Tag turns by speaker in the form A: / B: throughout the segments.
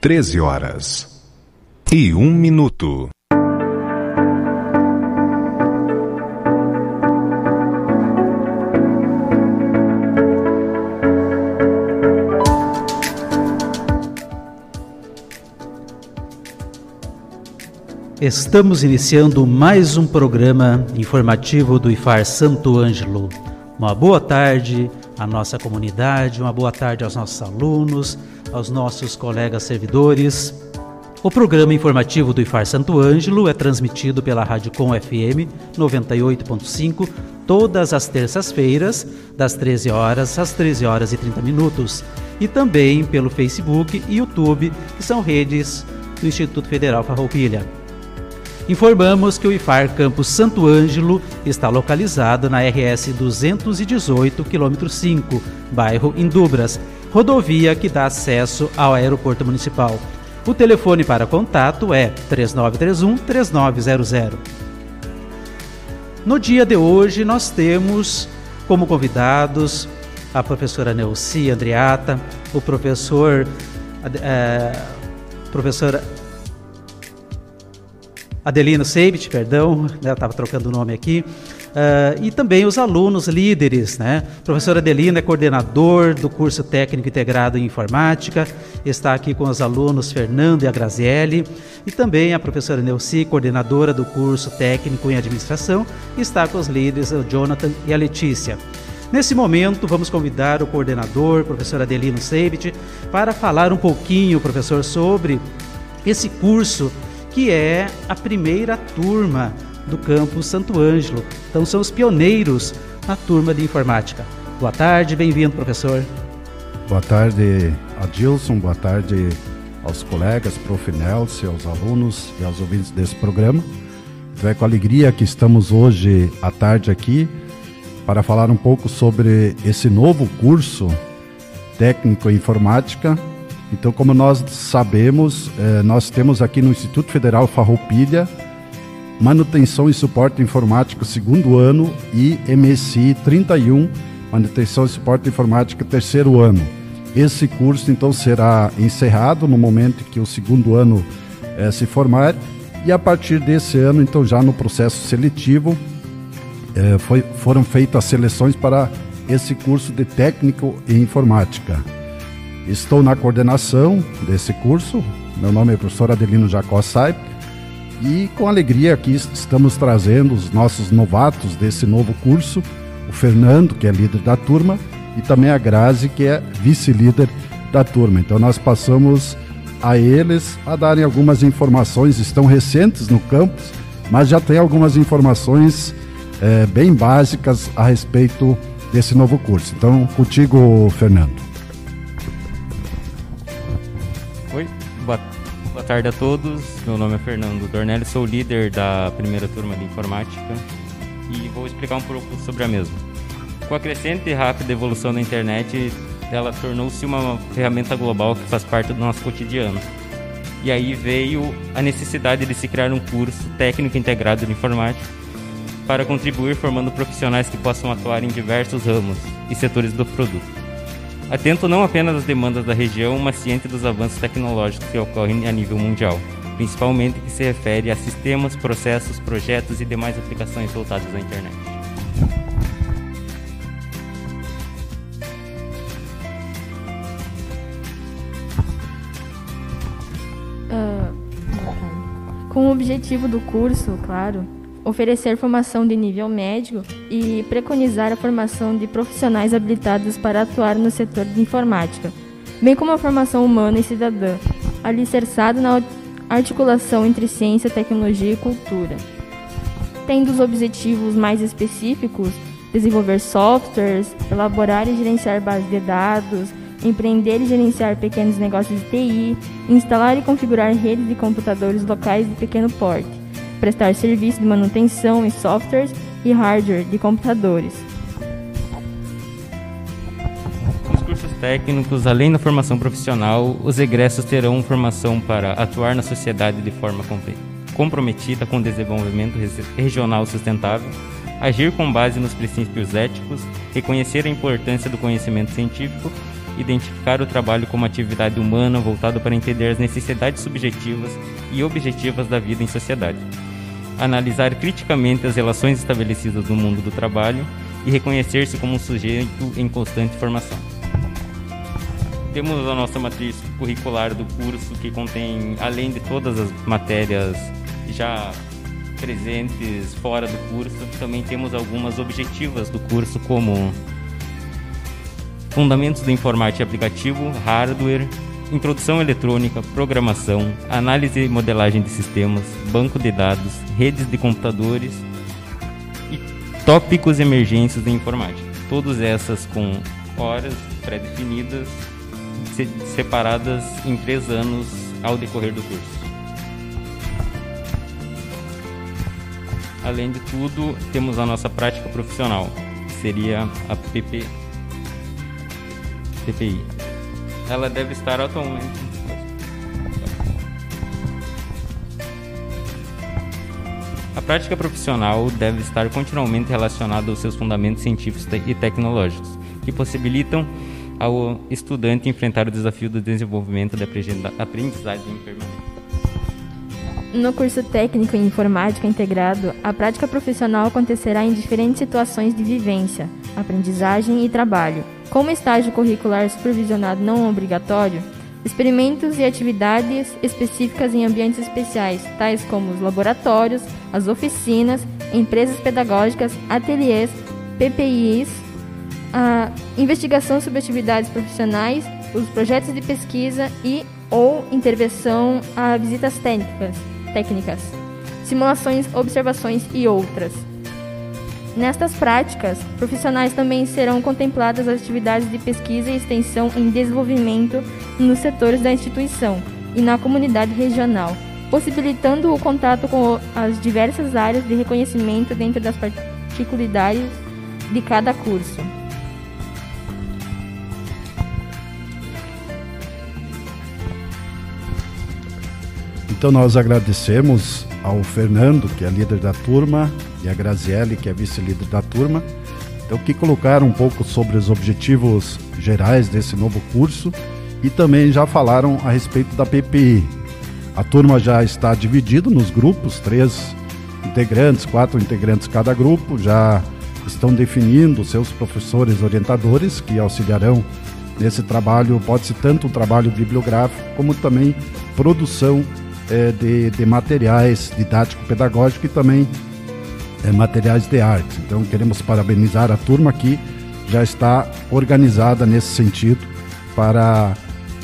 A: 13 horas e um minuto.
B: Estamos iniciando mais um programa informativo do IFAR Santo Ângelo. Uma boa tarde à nossa comunidade, uma boa tarde aos nossos alunos, aos nossos colegas servidores. O programa informativo do IFAR Santo Ângelo é transmitido pela Rádio Com FM 98.5 todas as terças-feiras, das 13 horas às 13 horas e 30 minutos, e também pelo Facebook e YouTube, que são redes do Instituto Federal Farroupilha. Informamos que o IFAR Campus Santo Ângelo está localizado na RS 218, quilômetro 5, bairro Indubras, rodovia que dá acesso ao aeroporto municipal. O telefone para contato é 3931 3900. No dia de hoje nós temos como convidados a professora Neuci Andriata, o professor é, professor Adelino Seibit, perdão, né, estava trocando o nome aqui, Uh, e também os alunos líderes, né? O professor Adelino é coordenador do curso técnico integrado em informática, está aqui com os alunos Fernando e a Grazielli, e também a professora Neuci, coordenadora do curso técnico em administração, está com os líderes o Jonathan e a Letícia. Nesse momento, vamos convidar o coordenador, professor Adelino Seibit, para falar um pouquinho, professor, sobre esse curso que é a primeira turma do campus Santo Ângelo. Então são os pioneiros na turma de informática. Boa tarde, bem-vindo, professor.
C: Boa tarde, Adilson, boa tarde aos colegas, prof. Nelson, aos alunos e aos ouvintes desse programa. Então é com alegria que estamos hoje à tarde aqui para falar um pouco sobre esse novo curso técnico informática. Então, como nós sabemos, eh, nós temos aqui no Instituto Federal Farroupilha Manutenção e Suporte Informático segundo ano e MSI 31, Manutenção e Suporte Informática terceiro ano. Esse curso então será encerrado no momento que o segundo ano eh, se formar e a partir desse ano então já no processo seletivo eh, foi, foram feitas as seleções para esse curso de técnico em informática. Estou na coordenação desse curso. Meu nome é professor Adelino Jacó Saip e com alegria aqui estamos trazendo os nossos novatos desse novo curso, o Fernando, que é líder da turma, e também a Grazi, que é vice-líder da turma. Então nós passamos a eles a darem algumas informações, estão recentes no campus, mas já tem algumas informações é, bem básicas a respeito desse novo curso. Então, contigo, Fernando.
D: Tarde a todos. Meu nome é Fernando Dornelli, sou líder da primeira turma de informática e vou explicar um pouco sobre a mesma. Com a crescente e rápida evolução da internet, ela tornou-se uma ferramenta global que faz parte do nosso cotidiano. E aí veio a necessidade de se criar um curso técnico integrado de informática para contribuir formando profissionais que possam atuar em diversos ramos e setores do produto atento não apenas às demandas da região, mas ciente dos avanços tecnológicos que ocorrem a nível mundial, principalmente que se refere a sistemas, processos, projetos e demais aplicações voltadas à internet.
E: Uh, com o objetivo do curso, claro, oferecer formação de nível médio e preconizar a formação de profissionais habilitados para atuar no setor de informática, bem como a formação humana e cidadã, alicerçada na articulação entre ciência, tecnologia e cultura. Tendo os objetivos mais específicos, desenvolver softwares, elaborar e gerenciar bases de dados, empreender e gerenciar pequenos negócios de TI, instalar e configurar redes de computadores locais de pequeno porte, prestar serviço de manutenção em softwares e hardware de computadores.
D: Nos cursos técnicos, além da formação profissional, os egressos terão formação para atuar na sociedade de forma comprometida com o desenvolvimento regional sustentável, agir com base nos princípios éticos, reconhecer a importância do conhecimento científico identificar o trabalho como atividade humana voltada para entender as necessidades subjetivas e objetivas da vida em sociedade, analisar criticamente as relações estabelecidas no mundo do trabalho e reconhecer-se como um sujeito em constante formação. Temos a nossa matriz curricular do curso que contém, além de todas as matérias já presentes fora do curso, também temos algumas objetivas do curso como fundamentos da informática aplicativo, hardware, introdução eletrônica, programação, análise e modelagem de sistemas, banco de dados, redes de computadores e tópicos e emergências da informática. Todas essas com horas pré-definidas, separadas em três anos ao decorrer do curso. Além de tudo, temos a nossa prática profissional, que seria a PP TPI. Ela deve estar atualmente. A prática profissional deve estar continuamente relacionada aos seus fundamentos científicos e tecnológicos, que possibilitam ao estudante enfrentar o desafio do desenvolvimento da aprendizagem permanente.
E: No curso técnico em informática integrado, a prática profissional acontecerá em diferentes situações de vivência, aprendizagem e trabalho como estágio curricular supervisionado não obrigatório, experimentos e atividades específicas em ambientes especiais, tais como os laboratórios, as oficinas, empresas pedagógicas, ateliês, PPIs, a investigação sobre atividades profissionais, os projetos de pesquisa e ou intervenção a visitas técnicas, técnicas, simulações, observações e outras. Nestas práticas, profissionais também serão contempladas as atividades de pesquisa e extensão em desenvolvimento nos setores da instituição e na comunidade regional, possibilitando o contato com as diversas áreas de reconhecimento dentro das particularidades de cada curso.
C: Então nós agradecemos ao Fernando, que é líder da turma, e a Graziele, que é vice-líder da turma, então que colocaram um pouco sobre os objetivos gerais desse novo curso e também já falaram a respeito da PPI. A turma já está dividida nos grupos, três integrantes, quatro integrantes cada grupo, já estão definindo seus professores orientadores que auxiliarão nesse trabalho, pode ser tanto um trabalho bibliográfico como também produção é, de, de materiais didático-pedagógico e também é, materiais de arte. Então queremos parabenizar a turma que já está organizada nesse sentido para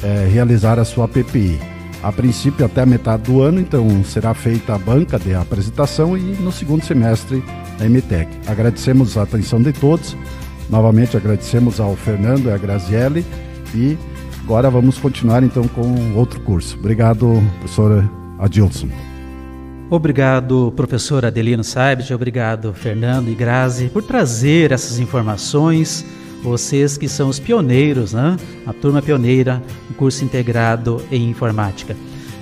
C: é, realizar a sua PPI. A princípio até a metade do ano, então será feita a banca de apresentação e no segundo semestre a MTEC. Agradecemos a atenção de todos. Novamente agradecemos ao Fernando e à Graziele e agora vamos continuar então com outro curso. Obrigado, professora Adilson.
B: Obrigado, professor Adelino Saibit, obrigado, Fernando e Grazi, por trazer essas informações. Vocês que são os pioneiros, né? A turma pioneira, o curso integrado em informática.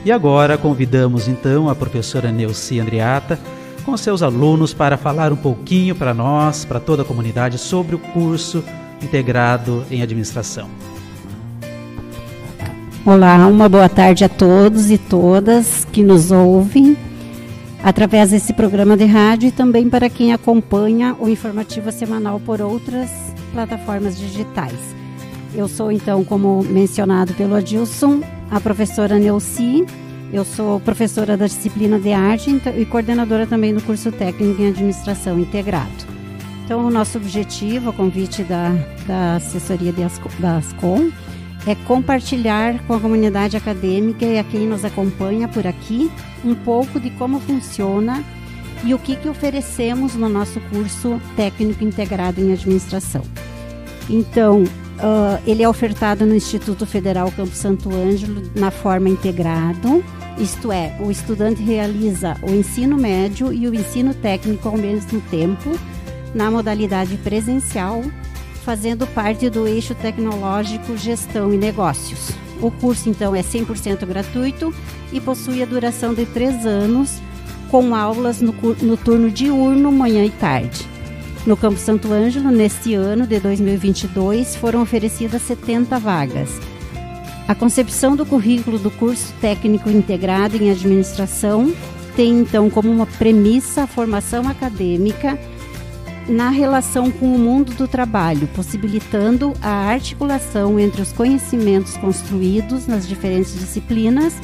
B: E agora convidamos então a professora Neuci Andriata com seus alunos para falar um pouquinho para nós, para toda a comunidade, sobre o curso integrado em administração.
F: Olá, uma boa tarde a todos e todas que nos ouvem através desse programa de rádio e também para quem acompanha o informativo semanal por outras plataformas digitais. Eu sou, então, como mencionado pelo Adilson, a professora Neuci. Eu sou professora da disciplina de arte e coordenadora também do curso técnico em administração integrado. Então, o nosso objetivo, a convite da, da assessoria da Ascom, é compartilhar com a comunidade acadêmica e a quem nos acompanha por aqui um pouco de como funciona e o que, que oferecemos no nosso curso técnico integrado em administração. Então, uh, ele é ofertado no Instituto Federal Campo Santo Ângelo na forma integrado, isto é, o estudante realiza o ensino médio e o ensino técnico ao mesmo tempo, na modalidade presencial, fazendo parte do eixo tecnológico Gestão e Negócios. O curso, então, é 100% gratuito e possui a duração de três anos, com aulas no, no turno diurno, manhã e tarde. No Campo Santo Ângelo, neste ano de 2022, foram oferecidas 70 vagas. A concepção do currículo do curso técnico integrado em administração tem então como uma premissa a formação acadêmica na relação com o mundo do trabalho, possibilitando a articulação entre os conhecimentos construídos nas diferentes disciplinas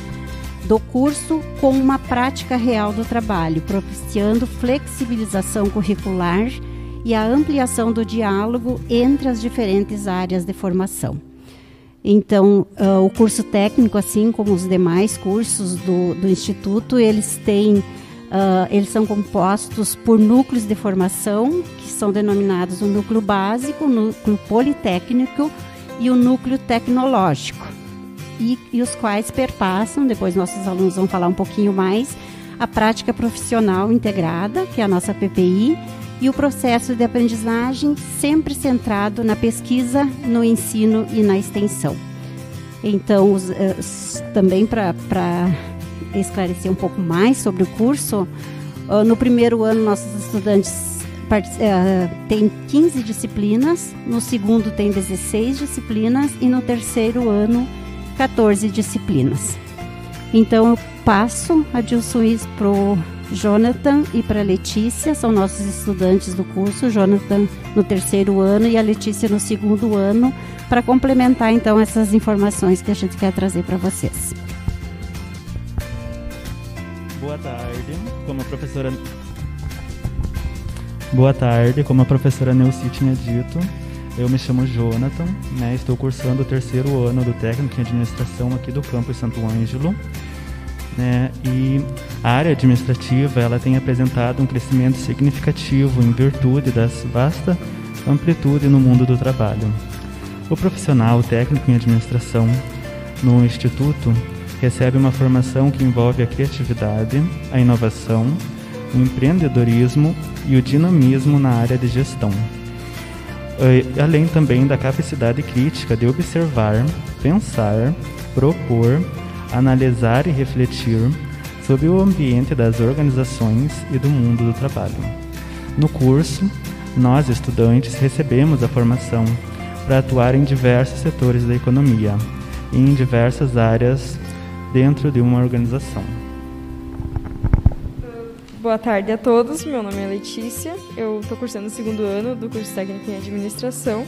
F: do curso com uma prática real do trabalho, propiciando flexibilização curricular e a ampliação do diálogo entre as diferentes áreas de formação. Então, uh, o curso técnico, assim como os demais cursos do, do Instituto, eles têm, uh, eles são compostos por núcleos de formação, que são denominados o núcleo básico, o núcleo politécnico e o núcleo tecnológico, e, e os quais perpassam, depois nossos alunos vão falar um pouquinho mais, a prática profissional integrada, que é a nossa PPI, e o processo de aprendizagem sempre centrado na pesquisa, no ensino e na extensão. Então, os, uh, também para esclarecer um pouco mais sobre o curso, uh, no primeiro ano nossos estudantes uh, têm 15 disciplinas, no segundo tem 16 disciplinas e no terceiro ano 14 disciplinas. Então eu passo a Dilson para o Jonathan e para Letícia, são nossos estudantes do curso, Jonathan no terceiro ano e a Letícia no segundo ano, para complementar então essas informações que a gente quer trazer para vocês.
G: Boa tarde, como a professora Boa tarde, como a professora Neuci tinha dito, eu me chamo Jonathan, né, estou cursando o terceiro ano do técnico em administração aqui do campus Santo Ângelo né? E a área administrativa ela tem apresentado um crescimento significativo em virtude da vasta amplitude no mundo do trabalho. O profissional técnico em administração no instituto recebe uma formação que envolve a criatividade, a inovação, o empreendedorismo e o dinamismo na área de gestão. Além também da capacidade crítica de observar, pensar, propor analisar e refletir sobre o ambiente das organizações e do mundo do trabalho. No curso, nós estudantes recebemos a formação para atuar em diversos setores da economia e em diversas áreas dentro de uma organização.
H: Boa tarde a todos, meu nome é Letícia, eu estou cursando o segundo ano do curso técnico em administração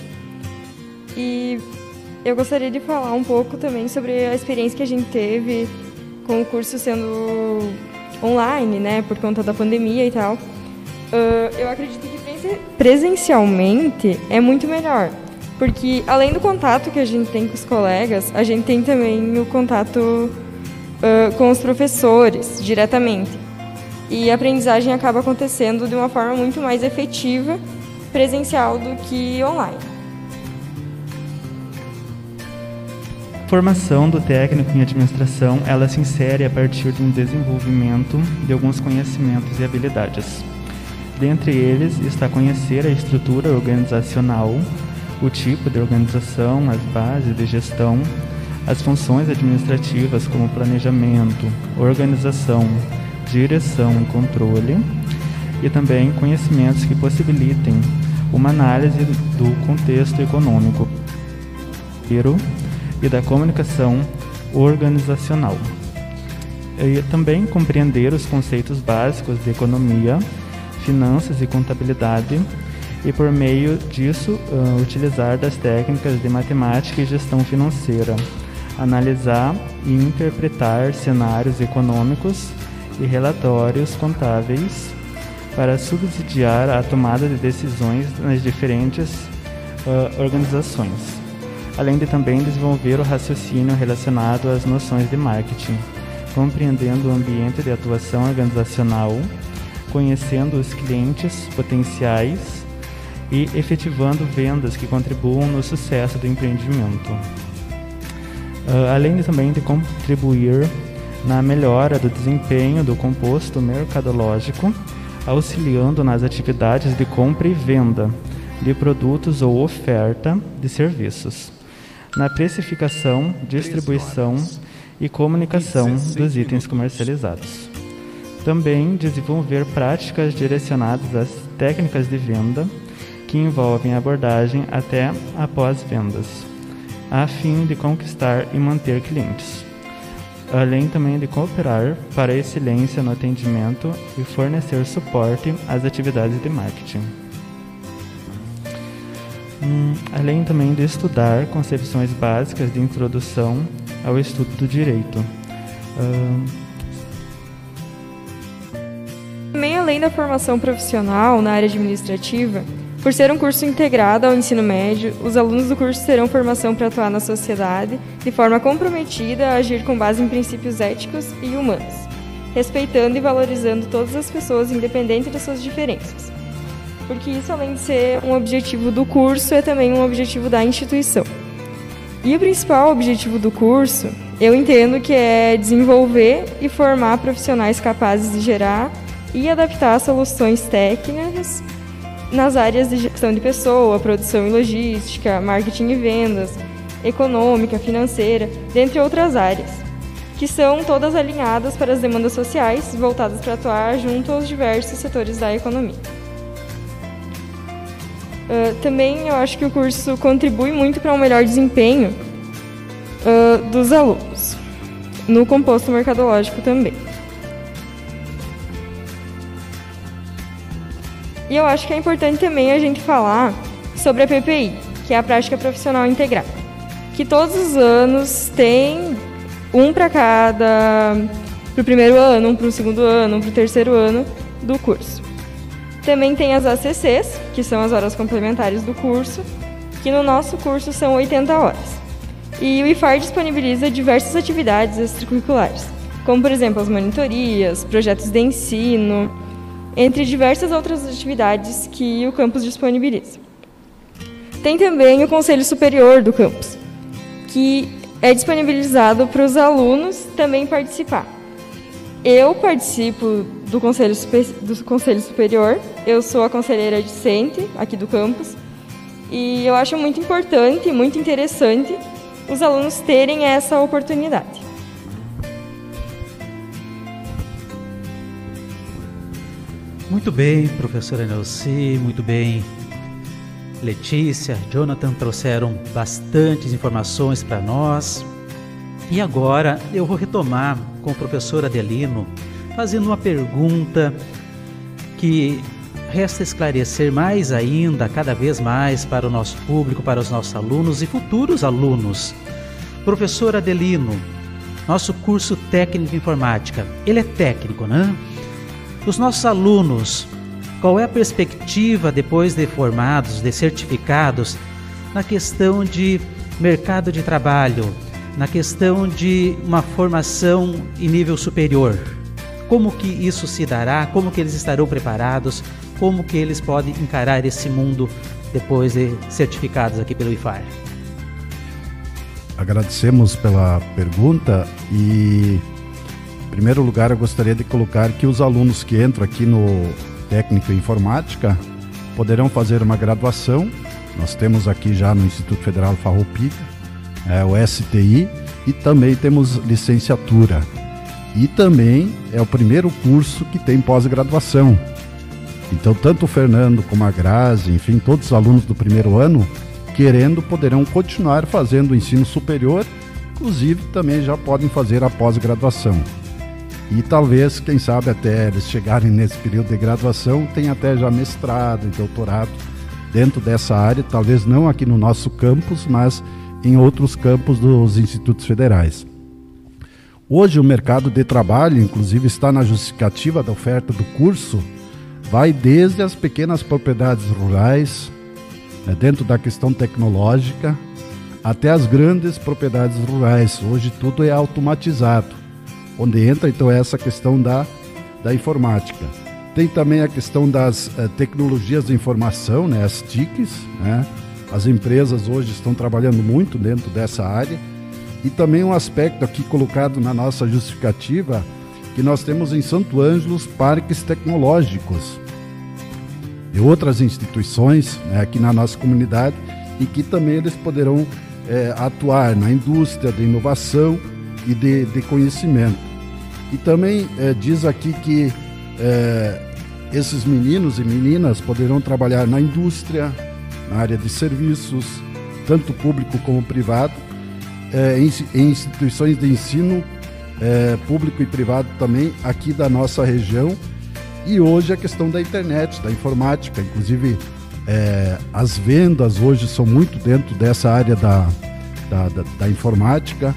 H: e eu gostaria de falar um pouco também sobre a experiência que a gente teve com o curso sendo online, né, por conta da pandemia e tal. Uh, eu acredito que presencialmente é muito melhor, porque além do contato que a gente tem com os colegas, a gente tem também o contato uh, com os professores diretamente. E a aprendizagem acaba acontecendo de uma forma muito mais efetiva presencial do que online.
G: formação do técnico em administração, ela se insere a partir de um desenvolvimento de alguns conhecimentos e habilidades. Dentre eles está conhecer a estrutura organizacional, o tipo de organização, as bases de gestão, as funções administrativas como planejamento, organização, direção e controle, e também conhecimentos que possibilitem uma análise do contexto econômico e da comunicação organizacional. E também compreender os conceitos básicos de economia, finanças e contabilidade e por meio disso uh, utilizar das técnicas de matemática e gestão financeira, analisar e interpretar cenários econômicos e relatórios contábeis para subsidiar a tomada de decisões nas diferentes uh, organizações além de também desenvolver o raciocínio relacionado às noções de marketing, compreendendo o ambiente de atuação organizacional, conhecendo os clientes potenciais e efetivando vendas que contribuam no sucesso do empreendimento. Uh, além de, também de contribuir na melhora do desempenho do composto mercadológico, auxiliando nas atividades de compra e venda de produtos ou oferta de serviços, na precificação, distribuição e comunicação dos itens comercializados. Também desenvolver práticas direcionadas às técnicas de venda que envolvem abordagem até após vendas, a fim de conquistar e manter clientes além também de cooperar para a excelência no atendimento e fornecer suporte às atividades de marketing. Hum, além também de estudar concepções básicas de introdução ao estudo do direito.
H: Também além da formação profissional na área administrativa, por ser um curso integrado ao ensino médio, os alunos do curso terão formação para atuar na sociedade de forma comprometida a agir com base em princípios éticos e humanos, respeitando e valorizando todas as pessoas independente das suas diferenças. Porque isso, além de ser um objetivo do curso, é também um objetivo da instituição. E o principal objetivo do curso, eu entendo que é desenvolver e formar profissionais capazes de gerar e adaptar soluções técnicas nas áreas de gestão de pessoa, produção e logística, marketing e vendas, econômica, financeira, dentre outras áreas, que são todas alinhadas para as demandas sociais voltadas para atuar junto aos diversos setores da economia. Uh, também eu acho que o curso contribui muito para um melhor desempenho uh, dos alunos, no composto mercadológico também. E eu acho que é importante também a gente falar sobre a PPI, que é a Prática Profissional Integrada, que todos os anos tem um para cada, para o primeiro ano, um para o segundo ano, um para o terceiro ano do curso. Também tem as ACCs, que são as horas complementares do curso, que no nosso curso são 80 horas. E o IFAR disponibiliza diversas atividades extracurriculares, como por exemplo as monitorias, projetos de ensino, entre diversas outras atividades que o campus disponibiliza. Tem também o Conselho Superior do campus, que é disponibilizado para os alunos também participar. Eu participo do Conselho, do Conselho Superior, eu sou a conselheira discente aqui do campus, e eu acho muito importante, muito interessante os alunos terem essa oportunidade.
B: Muito bem, professora Nelci, muito bem. Letícia, Jonathan trouxeram bastantes informações para nós. E agora eu vou retomar com o professor Adelino, fazendo uma pergunta que resta esclarecer mais ainda, cada vez mais, para o nosso público, para os nossos alunos e futuros alunos. Professor Adelino, nosso curso técnico informática, ele é técnico, né? Os nossos alunos, qual é a perspectiva depois de formados, de certificados, na questão de mercado de trabalho, na questão de uma formação em nível superior? Como que isso se dará? Como que eles estarão preparados? Como que eles podem encarar esse mundo depois de certificados aqui pelo IFAR?
C: Agradecemos pela pergunta e primeiro lugar, eu gostaria de colocar que os alunos que entram aqui no técnico em informática poderão fazer uma graduação. Nós temos aqui já no Instituto Federal Farroupilha, é, o STI, e também temos licenciatura. E também é o primeiro curso que tem pós-graduação. Então, tanto o Fernando como a Grazi, enfim, todos os alunos do primeiro ano, querendo, poderão continuar fazendo o ensino superior, inclusive também já podem fazer a pós-graduação. E talvez, quem sabe, até eles chegarem nesse período de graduação, tenha até já mestrado e doutorado dentro dessa área, talvez não aqui no nosso campus, mas em outros campos dos institutos federais. Hoje o mercado de trabalho, inclusive, está na justificativa da oferta do curso, vai desde as pequenas propriedades rurais, né, dentro da questão tecnológica, até as grandes propriedades rurais. Hoje tudo é automatizado onde entra então essa questão da, da informática. Tem também a questão das uh, tecnologias de informação, né, as TICs. Né? As empresas hoje estão trabalhando muito dentro dessa área. E também um aspecto aqui colocado na nossa justificativa, que nós temos em Santo Ângelo parques tecnológicos e outras instituições né, aqui na nossa comunidade e que também eles poderão é, atuar na indústria de inovação e de, de conhecimento. E também é, diz aqui que é, esses meninos e meninas poderão trabalhar na indústria, na área de serviços, tanto público como privado, é, em, em, instituições de ensino público e privado também aqui da nossa região. E hoje a questão da internet, da informática, inclusive as vendas hoje são muito dentro dessa área da, da, da, da informática.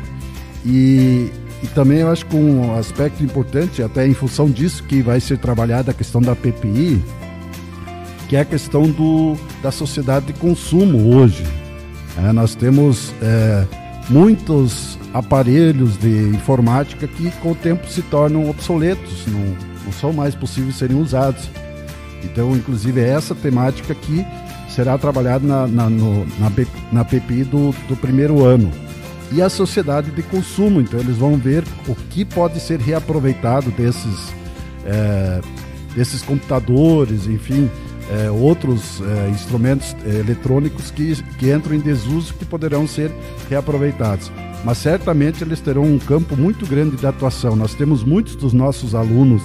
C: E, e também eu acho que um aspecto importante, até em função disso que vai ser trabalhada a questão da PPI, que é a questão do, da sociedade de consumo hoje. É, nós temos é, muitos aparelhos de informática que com o tempo se tornam obsoletos, não, não são mais possíveis serem usados. Então, inclusive, é essa temática que será trabalhada na, na, no, na, na PPI do, do primeiro ano e a sociedade de consumo. Então eles vão ver o que pode ser reaproveitado desses, é, desses computadores, enfim, é, outros é, instrumentos é, eletrônicos que, que entram em desuso que poderão ser reaproveitados. Mas certamente eles terão um campo muito grande de atuação. Nós temos muitos dos nossos alunos,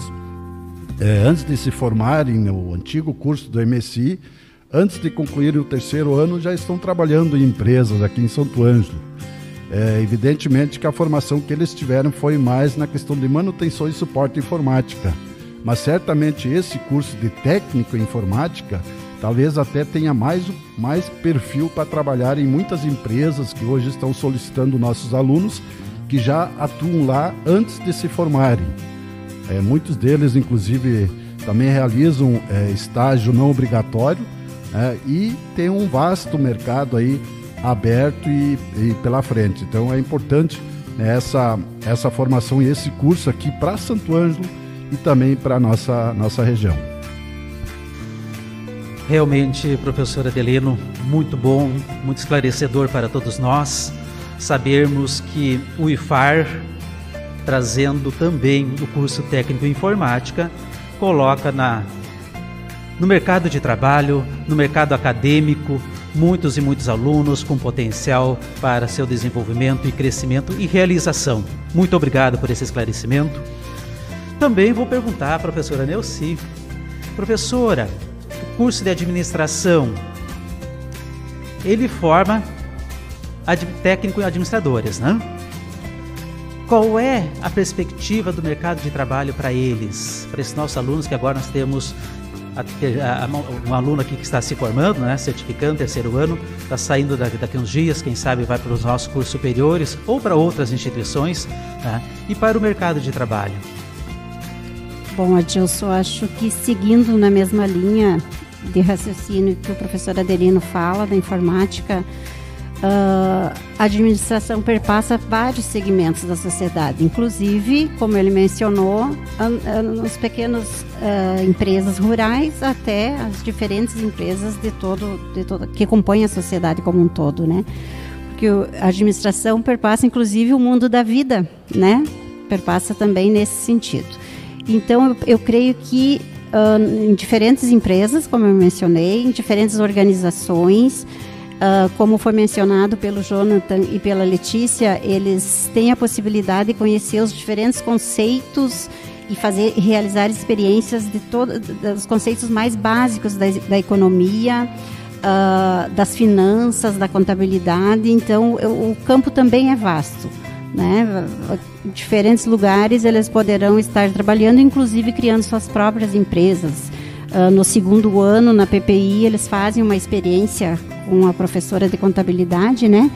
C: é, antes de se formarem no antigo curso do MSI, antes de concluírem o terceiro ano, já estão trabalhando em empresas aqui em Santo Ângelo. É, evidentemente que a formação que eles tiveram foi mais na questão de manutenção e suporte informática. Mas certamente esse curso de técnico em informática talvez até tenha mais, mais perfil para trabalhar em muitas empresas que hoje estão solicitando nossos alunos que já atuam lá antes de se formarem. É, muitos deles, inclusive, também realizam é, estágio não obrigatório é, e tem um vasto mercado aí aberto e, e pela frente. Então é importante né, essa, essa formação e esse curso aqui para Santo Ângelo e também para a nossa, nossa região.
B: Realmente, professor Adelino, muito bom, muito esclarecedor para todos nós sabermos que o IFAR, trazendo também o curso técnico em informática, coloca na no mercado de trabalho, no mercado acadêmico, muitos e muitos alunos com potencial para seu desenvolvimento e crescimento e realização. Muito obrigado por esse esclarecimento. Também vou perguntar à professora Neuci. Professora, o curso de administração, ele forma técnico em administradores, né? Qual é a perspectiva do mercado de trabalho para eles, para esses nossos alunos que agora nós temos a, a, um aluno aqui que está se formando, né, certificando, terceiro ano, está saindo daqui, daqui uns dias, quem sabe vai para os nossos cursos superiores ou para outras instituições, né, e para o mercado de trabalho.
F: Bom, Adilson, acho que seguindo na mesma linha de raciocínio que o professor Adelino fala da informática, Uh, a administração perpassa vários segmentos da sociedade, inclusive, como ele mencionou, nos pequenos uh, empresas rurais até as diferentes empresas de todo, de todo, que compõem a sociedade como um todo, né? Porque a administração perpassa, inclusive, o mundo da vida, né? Perpassa também nesse sentido. Então, eu creio que uh, em diferentes empresas, como eu mencionei, em diferentes organizações, Uh, como foi mencionado pelo Jonathan e pela Letícia, eles têm a possibilidade de conhecer os diferentes conceitos e fazer realizar experiências de todos dos conceitos mais básicos da, da economia, uh, das finanças, da contabilidade. Então, o, o campo também é vasto. Né? Diferentes lugares eles poderão estar trabalhando, inclusive criando suas próprias empresas. Uh, no segundo ano, na PPI, eles fazem uma experiência com a professora de contabilidade, né?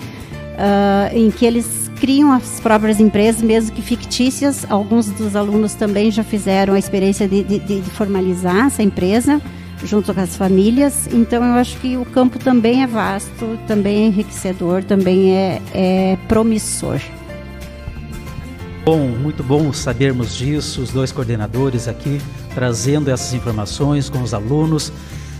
F: Uh, em que eles criam as próprias empresas, mesmo que fictícias. Alguns dos alunos também já fizeram a experiência de, de, de formalizar essa empresa junto com as famílias. Então, eu acho que o campo também é vasto, também é enriquecedor, também é, é promissor.
B: Bom, muito bom sabermos disso, os dois coordenadores aqui trazendo essas informações com os alunos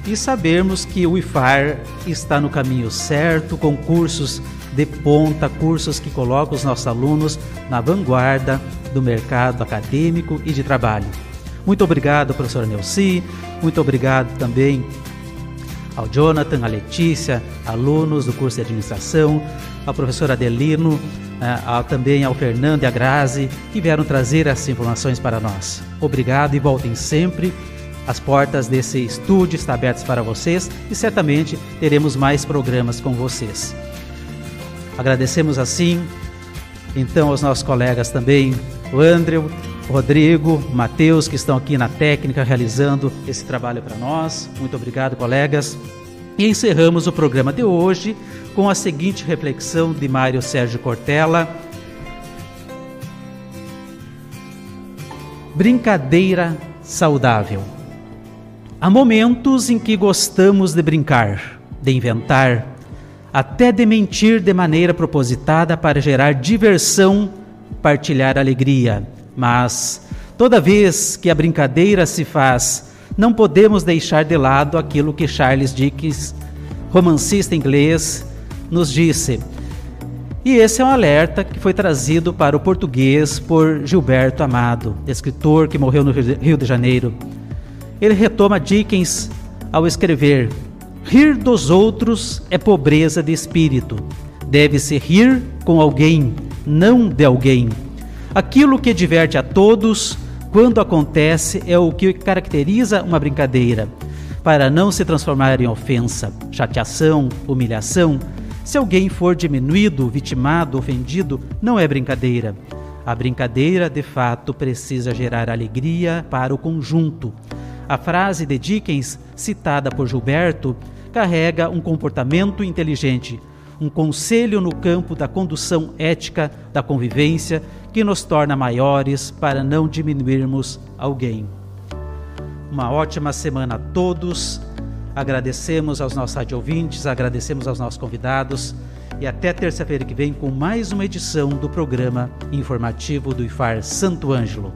B: e sabermos que o IFAR está no caminho certo, com cursos de ponta, cursos que colocam os nossos alunos na vanguarda do mercado acadêmico e de trabalho. Muito obrigado, professora Nelci, muito obrigado também ao Jonathan, à Letícia, alunos do curso de administração, ao professor Adelino, eh, também ao Fernando e à Grazi, que vieram trazer essas informações para nós. Obrigado e voltem sempre. As portas desse estúdio estão abertas para vocês e certamente teremos mais programas com vocês. Agradecemos assim, então, aos nossos colegas também, o Andrew, o Rodrigo, o Matheus, que estão aqui na técnica realizando esse trabalho para nós. Muito obrigado, colegas. E encerramos o programa de hoje com a seguinte reflexão de Mário Sérgio Cortella. Brincadeira saudável. Há momentos em que gostamos de brincar, de inventar, até de mentir de maneira propositada para gerar diversão, partilhar alegria. Mas, toda vez que a brincadeira se faz, não podemos deixar de lado aquilo que Charles Dickens, romancista inglês, nos disse. E esse é um alerta que foi trazido para o português por Gilberto Amado, escritor que morreu no Rio de Janeiro. Ele retoma Dickens ao escrever: Rir dos outros é pobreza de espírito. Deve-se rir com alguém, não de alguém. Aquilo que diverte a todos, quando acontece, é o que caracteriza uma brincadeira. Para não se transformar em ofensa, chateação, humilhação, se alguém for diminuído, vitimado, ofendido, não é brincadeira. A brincadeira, de fato, precisa gerar alegria para o conjunto. A frase de Dickens, citada por Gilberto, carrega um comportamento inteligente, um conselho no campo da condução ética da convivência que nos torna maiores para não diminuirmos alguém. Uma ótima semana a todos. Agradecemos aos nossos rádio ouvintes, agradecemos aos nossos convidados e até terça-feira que vem com mais uma edição do programa informativo do IFAR Santo Ângelo.